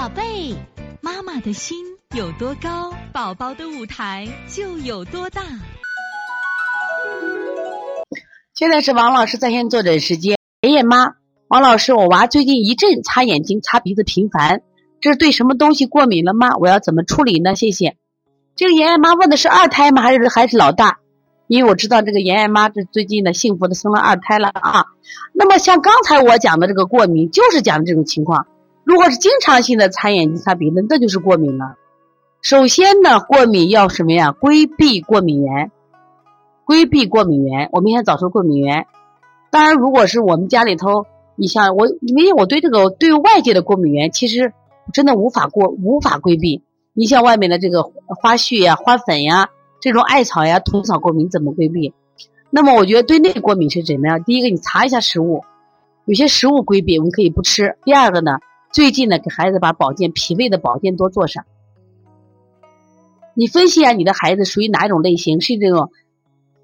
宝贝，妈妈的心有多高，宝宝的舞台就有多大。现在是王老师在线坐诊时间。爷爷妈，王老师，我娃最近一阵擦眼睛、擦鼻子频繁，这是对什么东西过敏了吗？我要怎么处理呢？谢谢。这个妍妍妈问的是二胎吗？还是还是老大？因为我知道这个妍妍妈这最近呢幸福的生了二胎了啊。那么像刚才我讲的这个过敏，就是讲的这种情况。如果是经常性的擦眼睛、擦鼻子，那就是过敏了。首先呢，过敏要什么呀？规避过敏源，规避过敏源。我们先找出过敏源。当然，如果是我们家里头，你像我，因为我对这个对外界的过敏源，其实真的无法过无法规避。你像外面的这个花絮呀、花粉呀、这种艾草呀、虫草过敏怎么规避？那么我觉得对内过敏是怎么样？第一个，你查一下食物，有些食物规避，我们可以不吃。第二个呢，最近呢，给孩子把保健脾胃的保健多做上。你分析一下你的孩子属于哪一种类型？是这种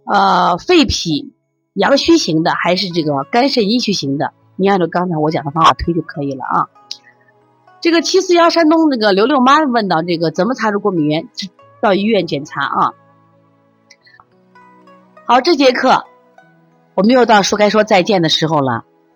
呃肺脾。阳虚型的还是这个肝肾阴虚型的？你按照刚才我讲的方法推就可以了啊。这个七四幺山东那个刘六妈问到这个怎么查出过敏源？到医院检查啊。好，这节课我们又到说该说再见的时候了。